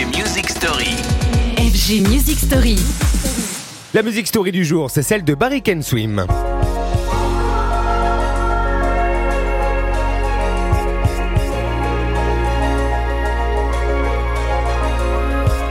FG Music Story. FG Music Story. La musique story du jour, c'est celle de Barry Can Swim.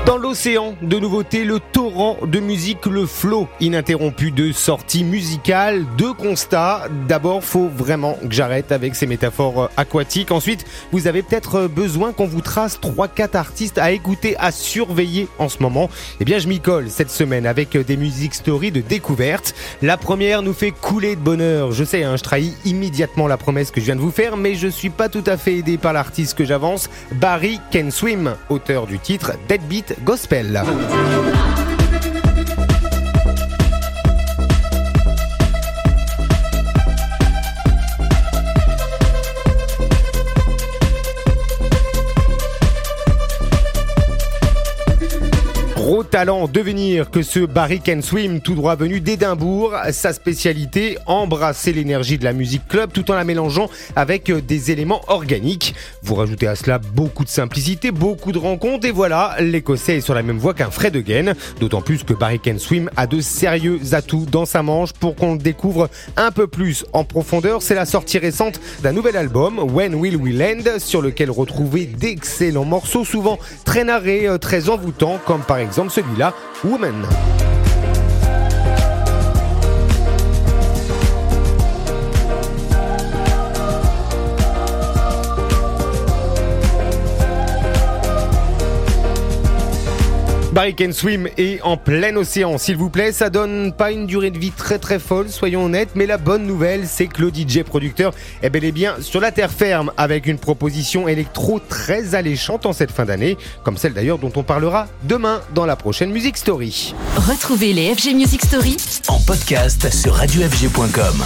Dans l'océan de nouveautés, le torrent de musique, le flot ininterrompu de sorties musicales, de constats. D'abord, faut vraiment que j'arrête avec ces métaphores euh, aquatiques. Ensuite, vous avez peut-être euh, besoin qu'on vous trace 3-4 artistes à écouter, à surveiller en ce moment. Eh bien, je m'y colle cette semaine avec euh, des musiques stories de découverte. La première nous fait couler de bonheur. Je sais, hein, je trahis immédiatement la promesse que je viens de vous faire, mais je suis pas tout à fait aidé par l'artiste que j'avance, Barry Can Swim, auteur du titre Deadbeat Gospel. Gros talent devenir que ce Barry Can Swim tout droit venu d'Édimbourg. Sa spécialité, embrasser l'énergie de la musique club tout en la mélangeant avec des éléments organiques. Vous rajoutez à cela beaucoup de simplicité, beaucoup de rencontres et voilà, l'Écossais est sur la même voie qu'un Fred Again. D'autant plus que Barry Can Swim a de sérieux atouts dans sa manche pour qu'on le découvre un peu plus en profondeur. C'est la sortie récente d'un nouvel album, When Will We Land, sur lequel retrouver d'excellents morceaux, souvent très narrés, euh, très envoûtants, comme par exemple celui-là, Woman. Barry Can Swim est en plein océan, s'il vous plaît. Ça donne pas une durée de vie très très folle, soyons honnêtes, mais la bonne nouvelle, c'est que le DJ producteur est bel et bien sur la terre ferme avec une proposition électro très alléchante en cette fin d'année, comme celle d'ailleurs dont on parlera demain dans la prochaine Music Story. Retrouvez les FG Music Story En podcast sur radiofg.com.